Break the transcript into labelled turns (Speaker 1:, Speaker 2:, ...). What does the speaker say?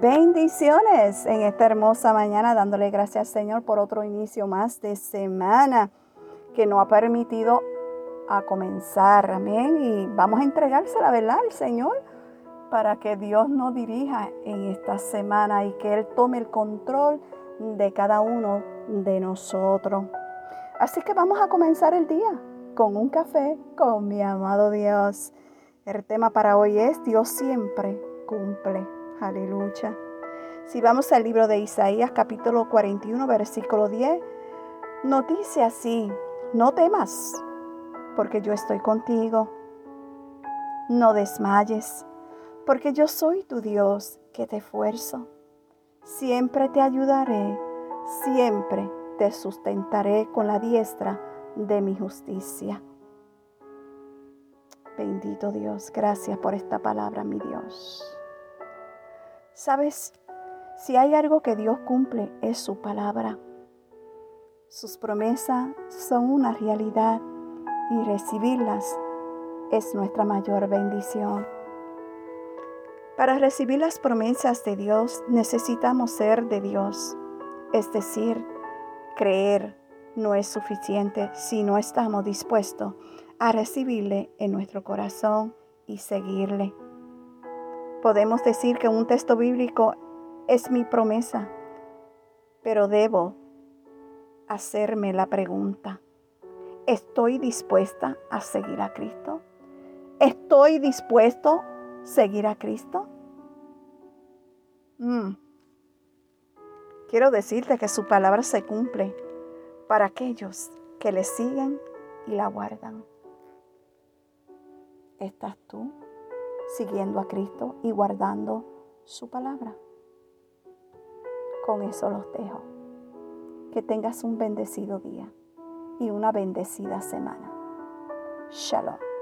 Speaker 1: Bendiciones en esta hermosa mañana, dándole gracias al Señor por otro inicio más de semana que nos ha permitido a comenzar. Amén. Y vamos a entregarse la verdad al Señor para que Dios nos dirija en esta semana y que Él tome el control de cada uno de nosotros. Así que vamos a comenzar el día con un café con mi amado Dios. El tema para hoy es Dios siempre cumple. Aleluya. Si vamos al libro de Isaías capítulo 41 versículo 10, nos dice así, no temas, porque yo estoy contigo. No desmayes, porque yo soy tu Dios que te esfuerzo. Siempre te ayudaré, siempre te sustentaré con la diestra de mi justicia. Bendito Dios, gracias por esta palabra, mi Dios. Sabes, si hay algo que Dios cumple es su palabra. Sus promesas son una realidad y recibirlas es nuestra mayor bendición. Para recibir las promesas de Dios necesitamos ser de Dios, es decir, creer no es suficiente si no estamos dispuestos a recibirle en nuestro corazón y seguirle. Podemos decir que un texto bíblico es mi promesa, pero debo hacerme la pregunta, ¿estoy dispuesta a seguir a Cristo? ¿Estoy dispuesto a seguir a Cristo? Mm. Quiero decirte que su palabra se cumple para aquellos que le siguen y la guardan. ¿Estás tú siguiendo a Cristo y guardando su palabra? Con eso los dejo. Que tengas un bendecido día y una bendecida semana. Shalom.